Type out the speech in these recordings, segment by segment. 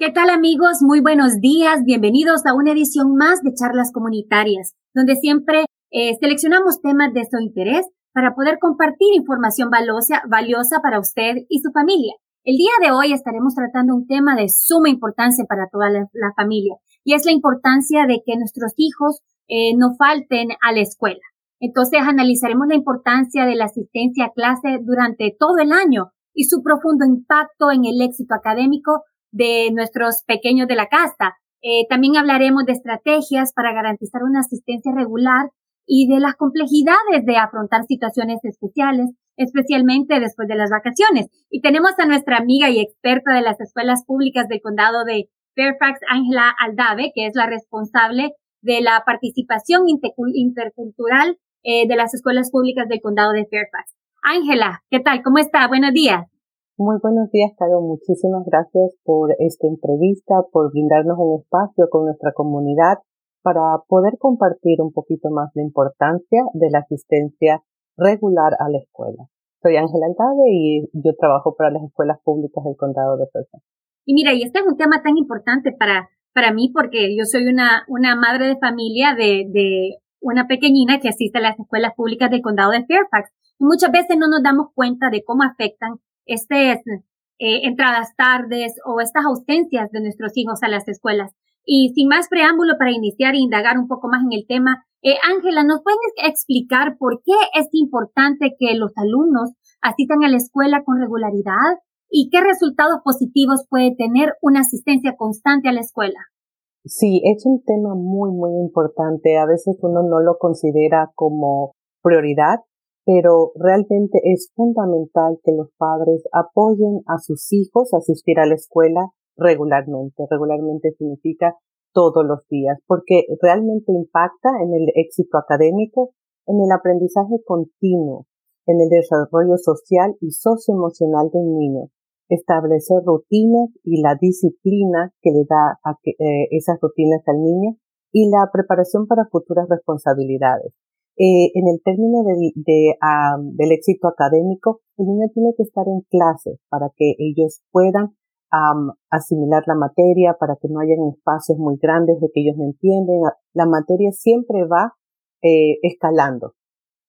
¿Qué tal amigos? Muy buenos días. Bienvenidos a una edición más de charlas comunitarias, donde siempre eh, seleccionamos temas de su interés para poder compartir información valiosa, valiosa para usted y su familia. El día de hoy estaremos tratando un tema de suma importancia para toda la, familia y es la importancia de que nuestros hijos eh, no falten a la escuela. Entonces analizaremos la importancia de la asistencia a clase durante todo el año y su profundo impacto en el éxito académico de nuestros pequeños de la casa. Eh, también hablaremos de estrategias para garantizar una asistencia regular y de las complejidades de afrontar situaciones especiales, especialmente después de las vacaciones. Y tenemos a nuestra amiga y experta de las escuelas públicas del condado de Fairfax, Ángela Aldave, que es la responsable de la participación intercultural eh, de las escuelas públicas del condado de Fairfax. Ángela, ¿qué tal? ¿Cómo está? Buenos días. Muy buenos días, Caro. Muchísimas gracias por esta entrevista, por brindarnos un espacio con nuestra comunidad para poder compartir un poquito más la importancia de la asistencia regular a la escuela. Soy Ángela Altave y yo trabajo para las escuelas públicas del condado de Fairfax. Y mira, y este es un tema tan importante para, para mí porque yo soy una, una madre de familia de, de una pequeñina que asiste a las escuelas públicas del condado de Fairfax. Y muchas veces no nos damos cuenta de cómo afectan estas eh, entradas tardes o estas ausencias de nuestros hijos a las escuelas. Y sin más preámbulo para iniciar e indagar un poco más en el tema, eh, Ángela, ¿nos puedes explicar por qué es importante que los alumnos asistan a la escuela con regularidad y qué resultados positivos puede tener una asistencia constante a la escuela? Sí, es un tema muy, muy importante. A veces uno no lo considera como prioridad, pero realmente es fundamental que los padres apoyen a sus hijos a asistir a la escuela regularmente. Regularmente significa todos los días, porque realmente impacta en el éxito académico, en el aprendizaje continuo, en el desarrollo social y socioemocional del niño. Establecer rutinas y la disciplina que le da a eh, esas rutinas al niño y la preparación para futuras responsabilidades. Eh, en el término del éxito académico, el niño tiene que estar en clase para que ellos puedan asimilar la materia, para que no hayan espacios muy grandes de que ellos no entienden. La materia siempre va eh, escalando,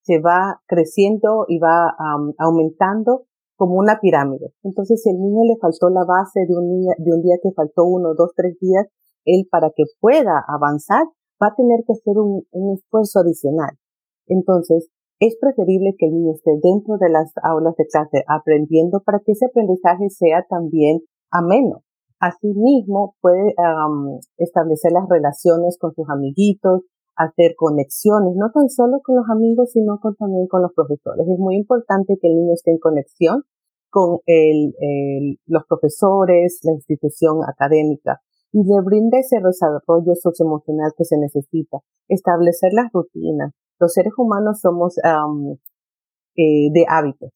se va creciendo y va aumentando como una pirámide. Entonces, si al niño le faltó la base de un, día, de un día que faltó uno, dos, tres días, él para que pueda avanzar va a tener que hacer un esfuerzo adicional. Entonces, es preferible que el niño esté dentro de las aulas de clase aprendiendo para que ese aprendizaje sea también ameno. Asimismo, puede establecer las relaciones con sus amiguitos, hacer conexiones, no tan solo con los amigos, sino también con los profesores. Es muy importante que el niño esté en conexión con los profesores, la institución académica y le brinde ese desarrollo socioemocional que se necesita, establecer las rutinas, los seres humanos somos eh, de hábitos.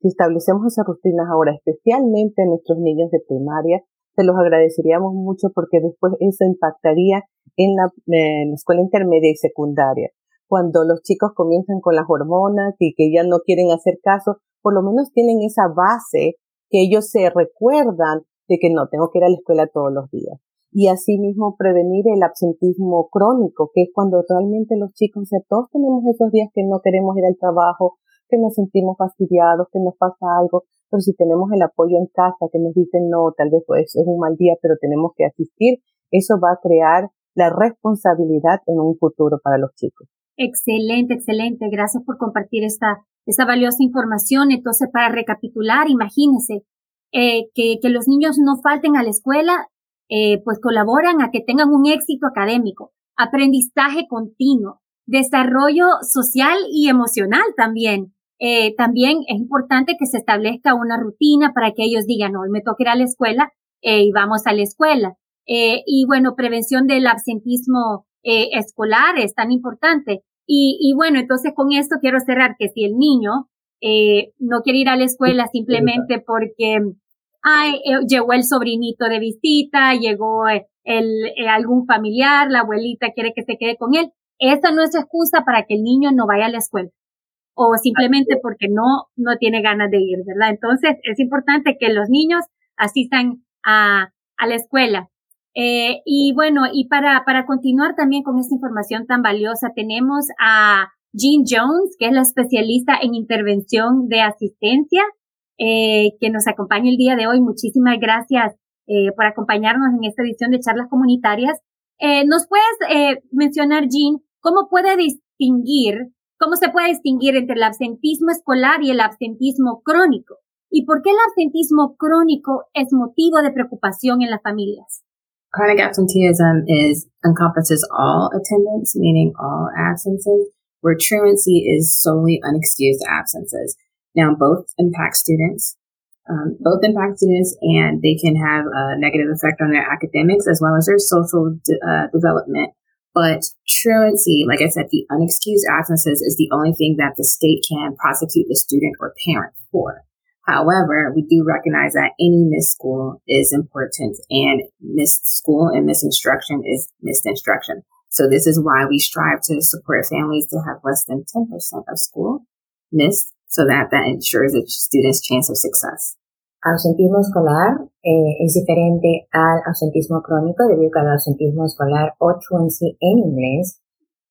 Si establecemos esas rutinas ahora, especialmente en nuestros niños de primaria, se los agradeceríamos mucho porque después eso impactaría en la, en la escuela intermedia y secundaria. Cuando los chicos comienzan con las hormonas y que ya no quieren hacer caso, por lo menos tienen esa base que ellos se recuerdan de que no, tengo que ir a la escuela todos los días y asimismo prevenir el absentismo crónico, que es cuando realmente los chicos, todos tenemos esos días que no queremos ir al trabajo, que nos sentimos fastidiados, que nos pasa algo, pero si tenemos el apoyo en casa, que nos dicen no, tal vez pues, es un mal día, pero tenemos que asistir, eso va a crear la responsabilidad en un futuro para los chicos. Excelente, excelente. Gracias por compartir esta, esta valiosa información. Entonces, para recapitular, imagínense eh, que, que los niños no falten a la escuela eh, pues colaboran a que tengan un éxito académico, aprendizaje continuo, desarrollo social y emocional también. Eh, también es importante que se establezca una rutina para que ellos digan, hoy me toca ir a la escuela eh, y vamos a la escuela. y bueno, prevención del absentismo escolar es tan importante. Y, y, bueno, entonces con esto quiero cerrar que si el niño no quiere ir a la escuela simplemente porque ay, eh, llegó el sobrinito de visita, llegó eh, el, eh, algún familiar, la abuelita quiere que se quede con él. Esa no es excusa para que el niño no vaya a la escuela o simplemente porque no, no tiene ganas de ir, ¿verdad? Entonces es importante que los niños asistan a, a la escuela. Eh, y bueno, y para, para continuar también con esta información tan valiosa, tenemos a Jean Jones, que es la especialista en intervención de asistencia, eh, que nos acompaña el día de hoy. Muchísimas gracias eh, por acompañarnos en esta edición de charlas comunitarias. Eh, ¿Nos puedes eh, mencionar, Jean, cómo puede distinguir, cómo se puede distinguir entre el absentismo escolar y el absentismo crónico? ¿Y por qué el absentismo crónico es motivo de preocupación en las familias? Chronic absenteeism is encompasses all attendance, meaning all absences, where truancy is solely unexcused absences. Now, both impact students, um, both impact students, and they can have a negative effect on their academics as well as their social de- uh, development. But truancy, like I said, the unexcused absences is the only thing that the state can prosecute the student or parent for. However, we do recognize that any missed school is important and missed school and missed instruction is missed instruction. So this is why we strive to support families to have less than 10% of school missed so that that ensures a student's chance of success. Ausentismo escolar eh, es diferente al ausentismo crónico debido a que el ausentismo escolar o truancy en inglés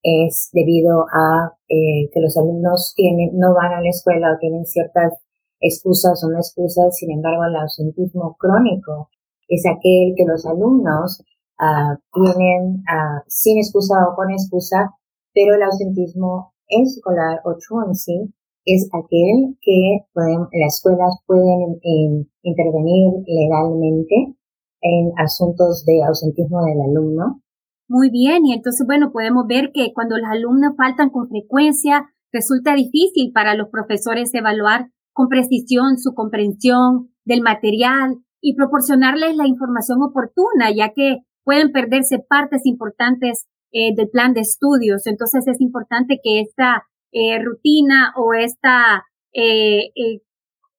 es debido a eh, que los alumnos tienen, no van a la escuela o tienen ciertas excusas o no excusas, sin embargo el ausentismo crónico es aquel que los alumnos uh, tienen uh, sin excusa o con excusa, pero el ausentismo escolar o truancy es aquel que las escuelas pueden en, intervenir legalmente en asuntos de ausentismo del alumno. Muy bien, y entonces, bueno, podemos ver que cuando los alumnos faltan con frecuencia, resulta difícil para los profesores evaluar con precisión su comprensión del material y proporcionarles la información oportuna, ya que pueden perderse partes importantes eh, del plan de estudios. Entonces es importante que esta eh, rutina o esta, eh, eh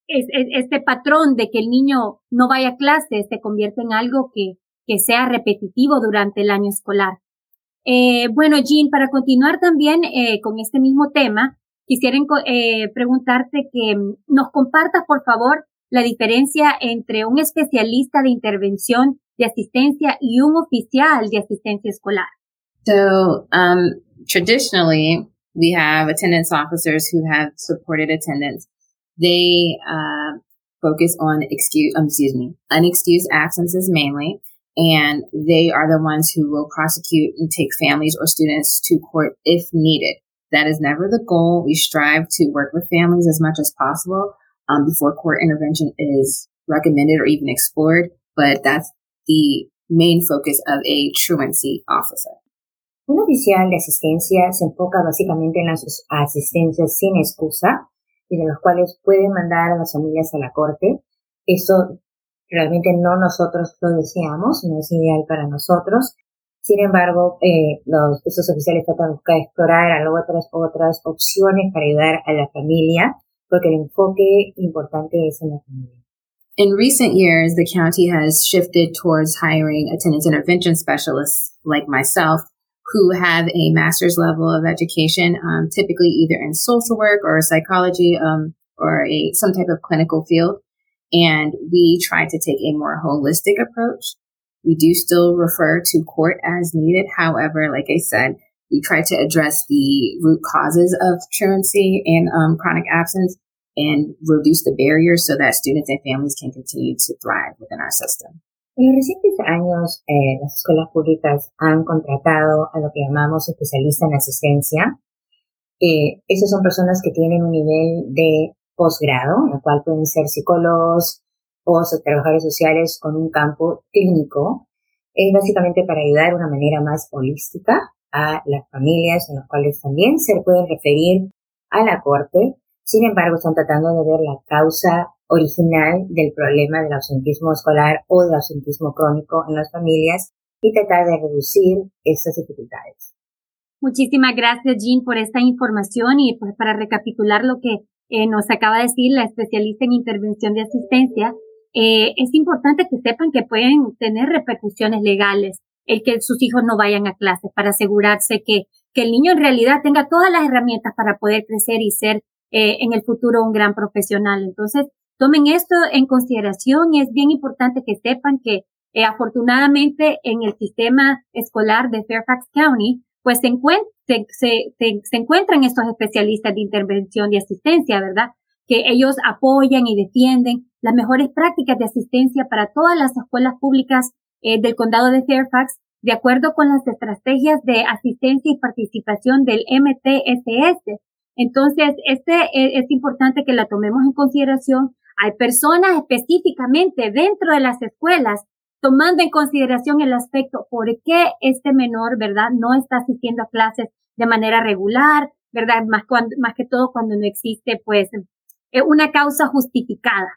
este patrón de que el niño no vaya a clase se convierta en algo que, que sea repetitivo durante el año escolar. Eh, bueno, Jean, para continuar también eh, con este mismo tema, quisiera eh, preguntarte que nos compartas, por favor, la diferencia entre un especialista de intervención de asistencia y un oficial de asistencia escolar. So, um, traditionally, we have attendance officers who have supported attendance. They uh, focus on excuse, um, excuse me, unexcused absences mainly, and they are the ones who will prosecute and take families or students to court if needed. That is never the goal. We strive to work with families as much as possible um, before court intervention is recommended or even explored, but that's the main focus of a truancy officer. Un oficial de asistencia se enfoca básicamente en las asistencias sin excusa y de los cuales puede mandar a las familias a la corte. Eso realmente no nosotros lo deseamos, no es ideal para nosotros. Sin embargo, eh, esos oficiales tratan de buscar explorar otras, otras opciones para ayudar a la familia, porque el enfoque importante es en la familia. In recent years, the county has shifted towards hiring attendance intervention specialists like myself who have a master's level of education, um, typically either in social work or psychology, um, or a some type of clinical field. And we try to take a more holistic approach. We do still refer to court as needed. However, like I said, we try to address the root causes of truancy and um, chronic absence and reduce the barriers so that students and families can continue to thrive within our system. En los recientes años, eh, las escuelas públicas han contratado a lo que llamamos especialistas en asistencia. Eh, esas son personas que tienen un nivel de posgrado, en el cual pueden ser psicólogos o trabajadores sociales con un campo clínico. Es básicamente para ayudar de una manera más holística a las familias en las cuales también se pueden referir a la corte. Sin embargo, están tratando de ver la causa original del problema del ausentismo escolar o del ausentismo crónico en las familias y tratar de reducir estas dificultades. Muchísimas gracias, Jean, por esta información y pues para recapitular lo que eh, nos acaba de decir la especialista en intervención de asistencia, eh, es importante que sepan que pueden tener repercusiones legales el que sus hijos no vayan a clase para asegurarse que, que el niño en realidad tenga todas las herramientas para poder crecer y ser eh, en el futuro un gran profesional. Entonces, tomen esto en consideración y es bien importante que sepan que Eh, afortunadamente, en el sistema escolar de Fairfax County, pues se, se, se, encuentran estos especialistas de intervención y asistencia, ¿verdad? Que ellos apoyan y defienden las mejores prácticas de asistencia para todas las escuelas públicas eh, del condado de Fairfax, de acuerdo con las estrategias de asistencia y participación del MTSS. Entonces, este eh, es importante que la tomemos en consideración. Hay personas específicamente dentro de las escuelas tomando en consideración el aspecto por qué este menor, ¿verdad? No está asistiendo a clases de manera regular, ¿verdad? Más, cuando, más que todo cuando no existe, pues, eh, una causa justificada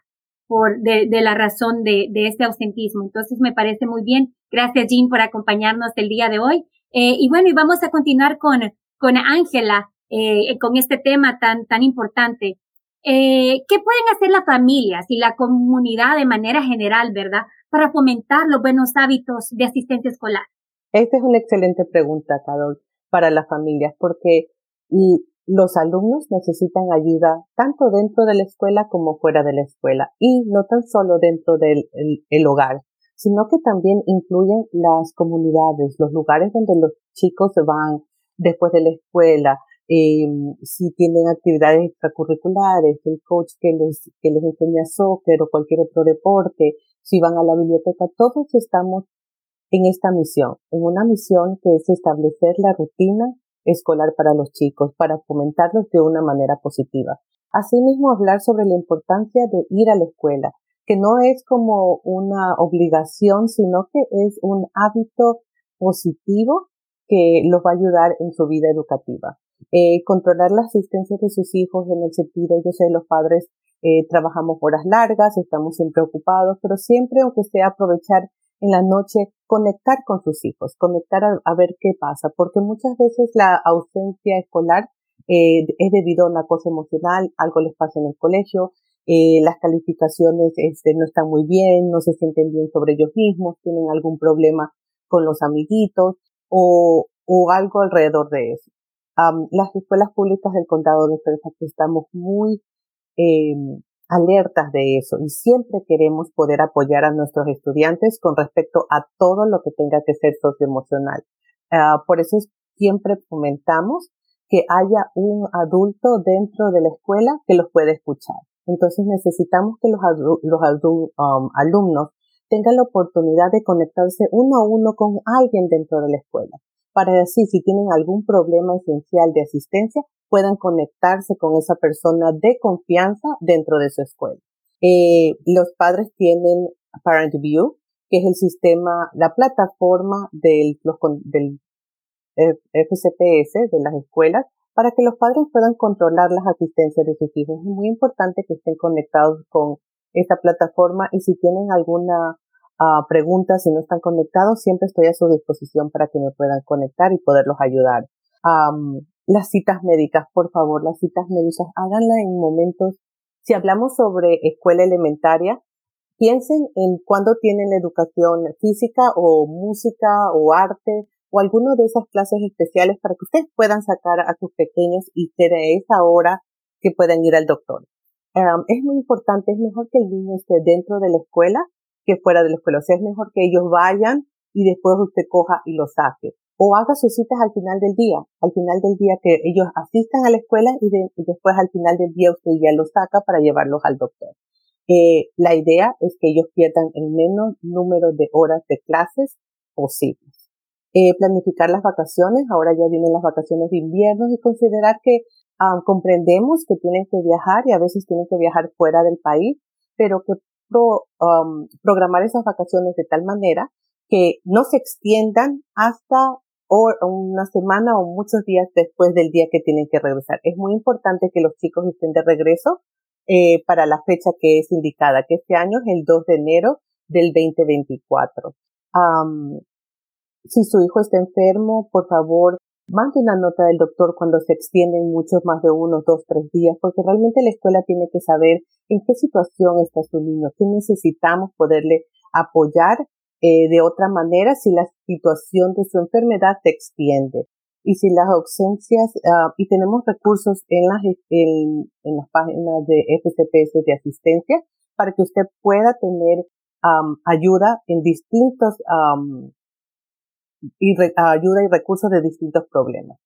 por, de, de la razón de, de este ausentismo. Entonces, me parece muy bien. Gracias, Jean, por acompañarnos el día de hoy. Eh, y bueno, y vamos a continuar con, con Ángela, eh, con este tema tan, tan importante. Eh, ¿Qué pueden hacer las familias y la comunidad de manera general, verdad, para fomentar los buenos hábitos de asistencia escolar? Esta es una excelente pregunta, Carol, para las familias, porque los alumnos necesitan ayuda tanto dentro de la escuela como fuera de la escuela, y no tan solo dentro del hogar, sino que también incluyen las comunidades, los lugares donde los chicos van después de la escuela, eh, si tienen actividades extracurriculares, el coach que les, que les enseña soccer o cualquier otro deporte, si van a la biblioteca, todos estamos en esta misión, en una misión que es establecer la rutina escolar para los chicos, para fomentarlos de una manera positiva. Asimismo, hablar sobre la importancia de ir a la escuela, que no es como una obligación, sino que es un hábito positivo que los va a ayudar en su vida educativa. Eh, controlar la asistencia de sus hijos en el sentido, yo sé, los padres eh, trabajamos horas largas, estamos siempre ocupados, pero siempre, aunque sea aprovechar en la noche, conectar con sus hijos, conectar a, ver qué pasa, porque muchas veces la ausencia escolar eh, es debido a una cosa emocional, algo les pasa en el colegio, eh, las calificaciones este, no están muy bien, no se sienten bien sobre ellos mismos, tienen algún problema con los amiguitos o, o algo alrededor de eso las escuelas públicas del condado de Fairfax estamos muy eh, alertas de eso y siempre queremos poder apoyar a nuestros estudiantes con respecto a todo lo que tenga que ser socioemocional. Uh, por eso siempre fomentamos que haya un adulto dentro de la escuela que los pueda escuchar. Entonces necesitamos que los, los alumnos tengan la oportunidad de conectarse uno a uno con alguien dentro de la escuela para así si tienen algún problema esencial de asistencia puedan conectarse con esa persona de confianza dentro de su escuela. Eh, los padres tienen Parent View, que es el sistema, la plataforma del, del FCPS de las escuelas para que los padres puedan controlar las asistencias de sus hijos. Es muy importante que estén conectados con esta plataforma y si tienen alguna preguntas si no están conectados, siempre estoy a su disposición para que me puedan conectar y poderlos ayudar. las citas médicas, por favor, las citas médicas, háganla en momentos, si hablamos sobre escuela elementaria, piensen en cuándo tienen la educación física o música o arte o alguna de esas clases especiales para que ustedes puedan sacar a sus pequeños y que de esa hora que puedan ir al doctor. es muy importante, es mejor que el niño esté dentro de la escuela que fuera de la escuela. O sea, es mejor que ellos vayan y después usted coja y lo saque. O haga sus citas al final del día, al final del día que ellos asistan a la escuela y, después al final del día usted ya los saca para llevarlos al doctor. Eh, la idea es que ellos pierdan el menos número de horas de clases posibles. Eh, planificar las vacaciones, ahora ya vienen las vacaciones de invierno y considerar que ah, comprendemos que tienen que viajar y a veces tienen que viajar fuera del país, pero que Um, programar esas vacaciones de tal manera que no se extiendan hasta una semana o muchos días después del día que tienen que regresar. Es muy importante que los chicos estén de regreso eh, para la fecha que es indicada, que este año es el 2 de enero del 2024. Um, si su hijo está enfermo, por favor, mande una nota del doctor cuando se extienden muchos más de uno, dos, tres días, porque realmente la escuela tiene que saber en qué situación está su niño, qué necesitamos poderle apoyar eh, de otra manera si la situación de su enfermedad se extiende. Y si las ausencias, uh, y tenemos recursos en las, en, en las páginas de FCPS de asistencia para que usted pueda tener ayuda en distintos y ayuda y recursos de distintos problemas.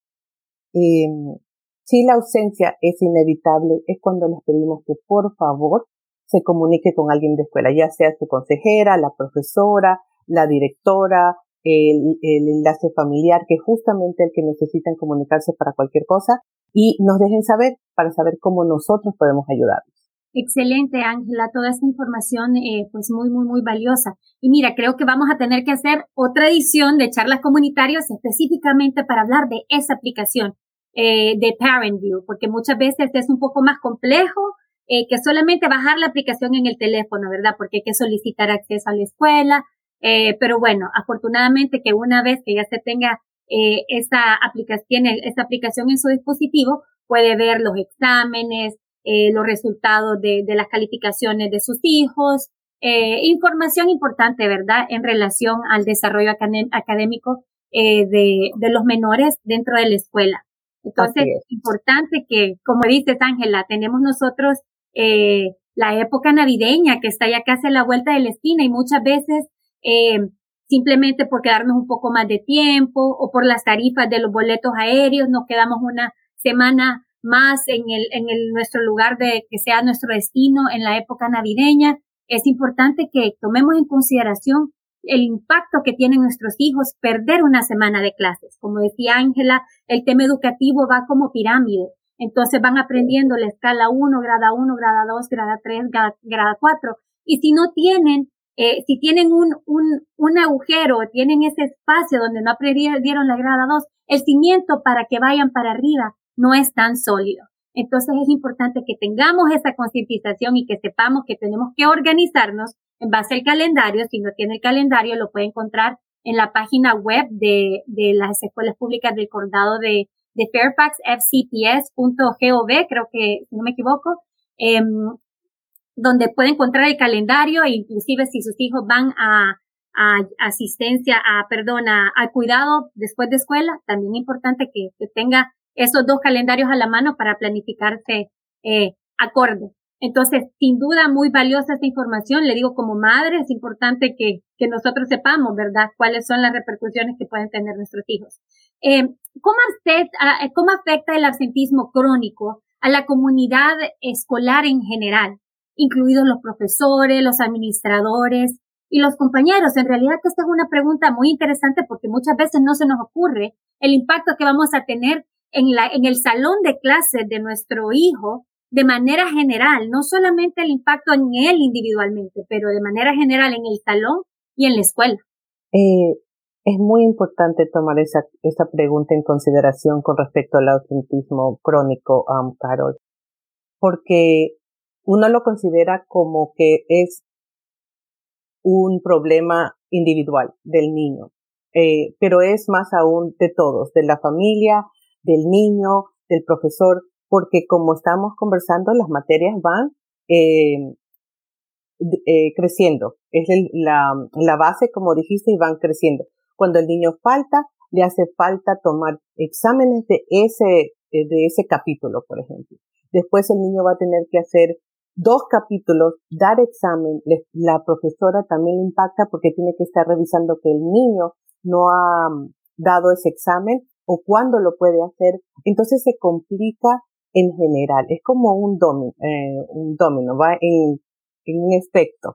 Em, si la ausencia es inevitable, es cuando les pedimos que por favor se comunique con alguien de escuela, ya sea su consejera, la profesora, la directora, el, el enlace familiar, que es justamente el que necesitan comunicarse para cualquier cosa, y nos dejen saber para saber cómo nosotros podemos ayudarlos. Excelente, Ángela, toda esta información, eh, pues muy, muy, muy valiosa. Y mira, creo que vamos a tener que hacer otra edición de charlas comunitarias específicamente para hablar de esa aplicación eh, de ParentView, porque muchas veces es un poco más complejo eh, que solamente bajar la aplicación en el teléfono, ¿verdad? Porque hay que solicitar acceso a la escuela. Eh, pero bueno, afortunadamente que una vez que ya se tenga eh, esa aplicación, esta aplicación en su dispositivo, puede ver los exámenes, eh, los resultados de, de, las calificaciones de sus hijos, eh, información importante, ¿verdad?, en relación al desarrollo académico eh, de, de, los menores dentro de la escuela. Entonces, es importante que, como dices, Ángela, tenemos nosotros eh, la época navideña que está ya casi a la vuelta de la esquina y muchas veces eh, simplemente por quedarnos un poco más de tiempo o por las tarifas de los boletos aéreos nos quedamos una semana más en el, en el, nuestro lugar de que sea nuestro destino en la época navideña. Es importante que tomemos en consideración el impacto que tienen nuestros hijos perder una semana de clases. Como decía Ángela, el tema educativo va como pirámide. Entonces van aprendiendo la escala 1, grada 1, grada 2, grada 3, grada, grada 4. Y si no tienen, eh, si tienen un, un, un agujero, tienen ese espacio donde no aprendieron la grada 2, el cimiento para que vayan para arriba no es tan sólido. Entonces es importante que tengamos esa concientización y que sepamos que tenemos que organizarnos en base al calendario. Si no tiene el calendario, lo puede encontrar en la página web de, de las escuelas públicas del condado de, de Fairfax, fcps.gov, creo que, si no me equivoco, eh, donde puede encontrar el calendario e inclusive si sus hijos van a, a asistencia, a, perdón, a, cuidado después de escuela, también es importante que, que tenga esos dos calendarios a la mano para planificarse eh, acorde. Entonces, sin duda, muy valiosa esta información. Le digo, como madre, es importante que, que nosotros sepamos, ¿verdad?, cuáles son las repercusiones que pueden tener nuestros hijos. Eh, ¿cómo, afecta, eh, ¿Cómo afecta el absentismo crónico a la comunidad escolar en general, incluidos los profesores, los administradores y los compañeros? En realidad, esta es una pregunta muy interesante porque muchas veces no se nos ocurre el impacto que vamos a tener en, la, en el salón de clases de nuestro hijo de manera general, no solamente el impacto en él individualmente, pero de manera general en el salón y en la escuela. Eh, es muy importante tomar esa, esa pregunta en consideración con respecto al ausentismo crónico, um, Carol, porque uno lo considera como que es un problema individual del niño, eh, pero es más aún de todos, de la familia, del niño, del profesor, porque como estamos conversando, las materias van eh, eh, creciendo. Es la, la base, como dijiste, y van creciendo. Cuando el niño falta, le hace falta tomar exámenes de ese, eh, de ese capítulo, por ejemplo. Después el niño va a tener que hacer dos capítulos, dar examen. La profesora también impacta porque tiene que estar revisando que el niño no ha mm, dado ese examen o cuándo lo puede hacer. Entonces se complica en general. Es como un domino, eh, un domino, va en, en un efecto.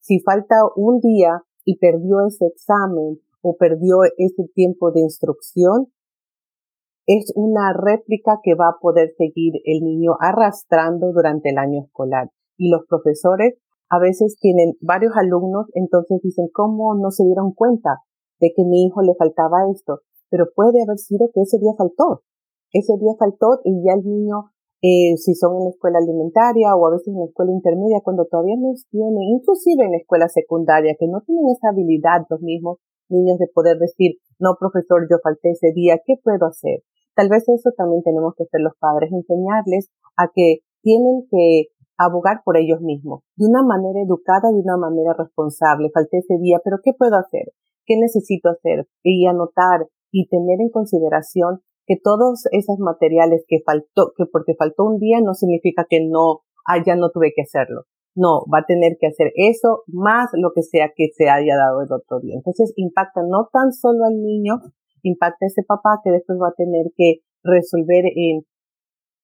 Si falta un día y perdió ese examen o perdió ese tiempo de instrucción, es una réplica que va a poder seguir el niño arrastrando durante el año escolar. Y los profesores a veces tienen varios alumnos, entonces dicen, ¿cómo no se dieron cuenta de que mi hijo le faltaba esto? Pero puede haber sido que ese día faltó. Ese día faltó y ya el niño, eh, si son en la escuela alimentaria o a veces en la escuela intermedia, cuando todavía no tienen, inclusive en la escuela secundaria, que no tienen esa habilidad los mismos niños de poder decir, no profesor, yo falté ese día, ¿qué puedo hacer? Tal vez eso también tenemos que hacer los padres, enseñarles a que tienen que abogar por ellos mismos, de una manera educada, de una manera responsable. Falté ese día, pero ¿qué puedo hacer? ¿Qué necesito hacer? Y anotar y tener en consideración que todos esos materiales que faltó, que porque faltó un día no significa que no, ah, ya no tuve que hacerlo. no, va a tener que hacer eso más lo que sea que se haya dado el otro día. Entonces impacta no tan solo al niño, impacta a ese papá que después va a tener que resolver en,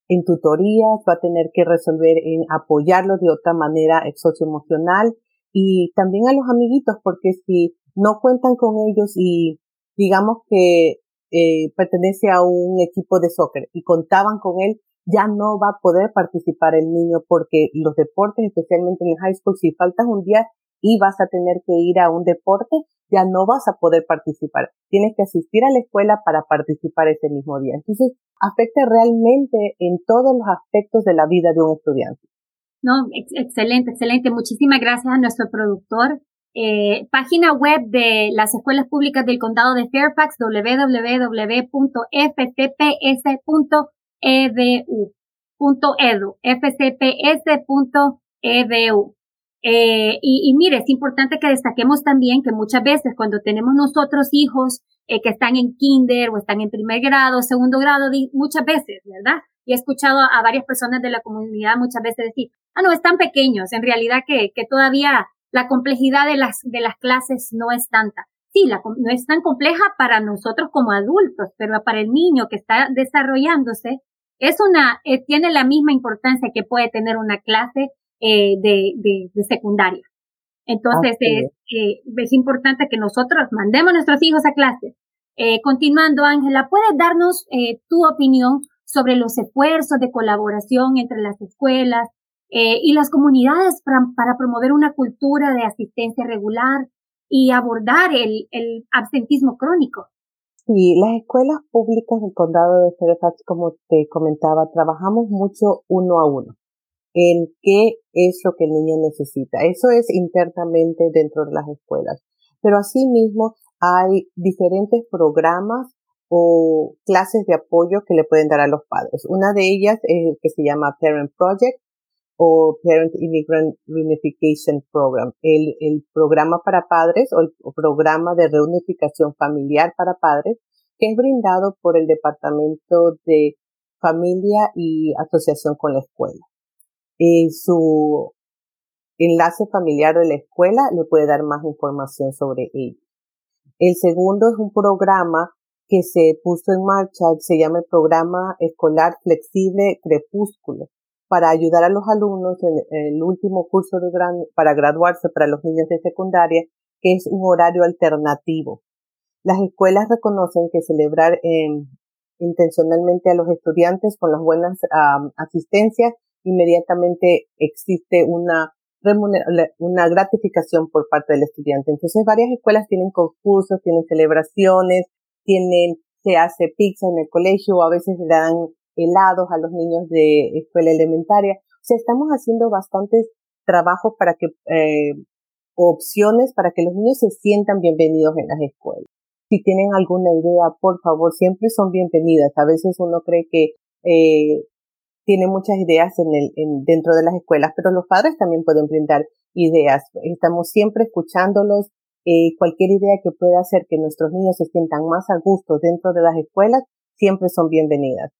en tutorías, va a tener que resolver en apoyarlo de otra manera socioemocional y también a los amiguitos, porque si no cuentan con ellos y digamos que eh, pertenece a un equipo de soccer y contaban con él, ya no va a poder participar el niño porque los deportes, especialmente en el high school, si faltas un día y vas a tener que ir a un deporte, ya no vas a poder participar. Tienes que asistir a la escuela para participar ese mismo día. Entonces, afecta realmente en todos los aspectos de la vida de un estudiante. No, excelente, excelente. Muchísimas gracias a nuestro productor. Eh, página web de las escuelas públicas del condado de Fairfax, www.fcps.edu.edu, fcps.edu. Eh, y, y, mire, es importante que destaquemos también que muchas veces cuando tenemos nosotros hijos eh, que están en kinder o están en primer grado, segundo grado, muchas veces, ¿verdad? Y he escuchado a, varias personas de la comunidad muchas veces decir, ah, no, están pequeños, en realidad que, que todavía la complejidad de las, de las clases no es tanta. Sí, la, no es tan compleja para nosotros como adultos, pero para el niño que está desarrollándose, es una, eh, tiene la misma importancia que puede tener una clase eh, de, de, de, secundaria. Entonces es, eh, es, importante que nosotros mandemos a nuestros hijos a clases. Eh, continuando, Ángela, ¿puedes darnos eh, tu opinión sobre los esfuerzos de colaboración entre las escuelas eh, y las comunidades para, para, promover una cultura de asistencia regular y abordar el, el absentismo crónico? Sí, las escuelas públicas del condado de Fairfax, como te comentaba, trabajamos mucho uno a uno en qué es lo que el niño necesita. Eso es internamente dentro de las escuelas. Pero asimismo hay diferentes programas o clases de apoyo que le pueden dar a los padres. Una de ellas es el que se llama Parent Project o Parent Immigrant Reunification Program, el, el programa para padres o el programa de reunificación familiar para padres que es brindado por el Departamento de Familia y Asociación con la Escuela. En su enlace familiar de la escuela le puede dar más información sobre ello. El segundo es un programa que se puso en marcha, se llama el Programa Escolar Flexible Crepúsculo, para ayudar a los alumnos en el último curso de gran, para graduarse para los niños de secundaria, que es un horario alternativo. Las escuelas reconocen que celebrar eh, intencionalmente a los estudiantes con las buenas asistencias inmediatamente existe una una gratificación por parte del estudiante. Entonces varias escuelas tienen concursos, tienen celebraciones, tienen, se hace pizza en el colegio a veces le dan helados a los niños de escuela elementaria. O sea, estamos haciendo bastantes trabajos para que, eh, opciones para que los niños se sientan bienvenidos en las escuelas. Si tienen alguna idea, por favor, siempre son bienvenidas. A veces uno cree que eh, tiene muchas ideas en el, en, dentro de las escuelas, pero los padres también pueden brindar ideas. Estamos siempre escuchándolos. Eh, cualquier idea que pueda hacer que nuestros niños se sientan más a gusto dentro de las escuelas, siempre son bienvenidas.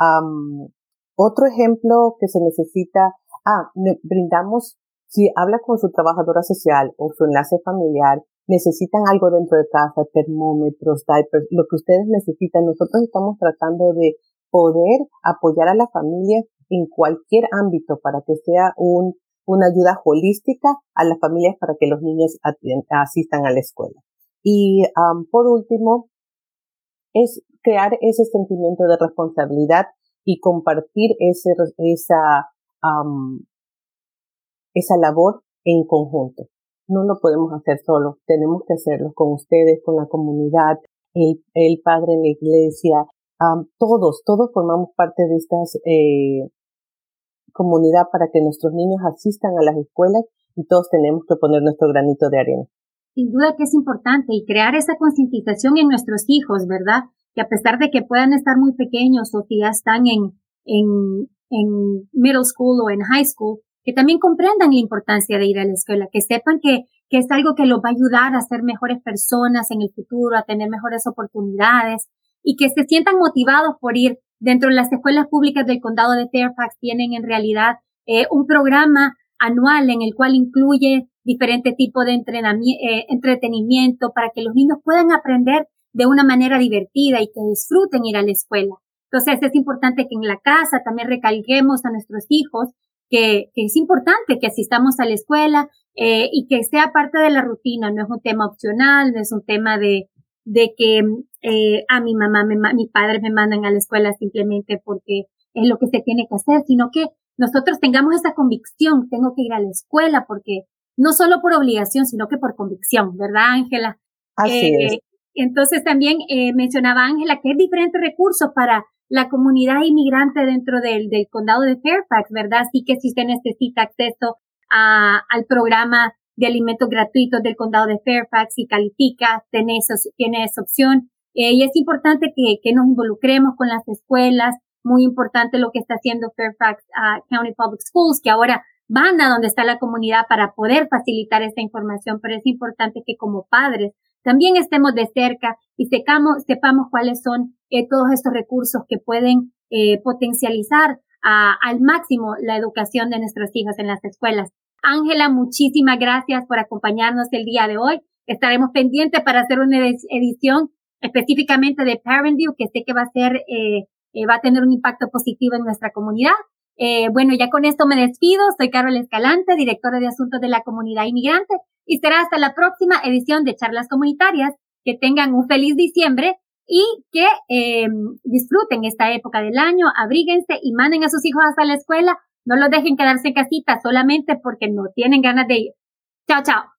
Um, otro ejemplo que se necesita, ah, brindamos, si habla con su trabajadora social o su enlace familiar, necesitan algo dentro de casa, termómetros, diapers, lo que ustedes necesitan. Nosotros estamos tratando de poder apoyar a la familia en cualquier ámbito para que sea un, una ayuda holística a las familias para que los niños asistan a la escuela. Y por último, es crear ese sentimiento de responsabilidad y compartir ese, esa, esa labor en conjunto. No lo podemos hacer solo, tenemos que hacerlo con ustedes, con la comunidad, el, el padre en la iglesia, todos, todos formamos parte de esta eh, comunidad para que nuestros niños asistan a las escuelas y todos tenemos que poner nuestro granito de arena. Sin duda que es importante y crear esa concientización en nuestros hijos, ¿verdad? Que a pesar de que puedan estar muy pequeños o que ya están en, en, en middle school o en high school, que también comprendan la importancia de ir a la escuela, que sepan que, que es algo que los va a ayudar a ser mejores personas en el futuro, a tener mejores oportunidades, y que se sientan motivados por ir. Dentro de las escuelas públicas del condado de Fairfax tienen en realidad eh, un programa anual en el cual incluye diferentes tipos de entrenamiento, eh, entretenimiento para que los niños puedan aprender de una manera divertida y que disfruten ir a la escuela. Entonces es importante que en la casa también recalquemos a nuestros hijos que, es importante que asistamos a la escuela eh, y que sea parte de la rutina, no es un tema opcional, no es un tema de, de que eh, a mi mamá, me, mi padre me mandan a la escuela simplemente porque es lo que se tiene que hacer, sino que nosotros tengamos esa convicción, tengo que ir a la escuela porque no solo por obligación, sino que por convicción, ¿verdad, Ángela? Así es. Entonces también eh, mencionaba Ángela que hay diferentes recursos para la comunidad inmigrante dentro del, condado de Fairfax, ¿verdad? Así que si usted necesita acceso a, al programa de alimentos gratuitos del condado de Fairfax y califica, tiene, tiene esa opción. Eh, y es importante que, nos involucremos con las escuelas, muy importante lo que está haciendo Fairfax uh, County Public Schools, que ahora van a donde está la comunidad para poder facilitar esta información, pero es importante que como padres también estemos de cerca y sepamos, cuáles son eh, todos estos recursos que pueden eh, potencializar al máximo la educación de nuestros hijos en las escuelas. Ángela, muchísimas gracias por acompañarnos el día de hoy. Estaremos pendientes para hacer una edición específicamente de Parent View, que sé que va a ser, eh, va a tener un impacto positivo en nuestra comunidad. bueno, ya con esto me despido. Soy Carol Escalante, directora de Asuntos de la Comunidad Inmigrante, y será hasta la próxima edición de Charlas Comunitarias. Que tengan un feliz diciembre y que eh, disfruten esta época del año, abríguense y manden a sus hijos hasta la escuela. No los dejen quedarse en casita solamente porque no tienen ganas de ir. Chao, chao.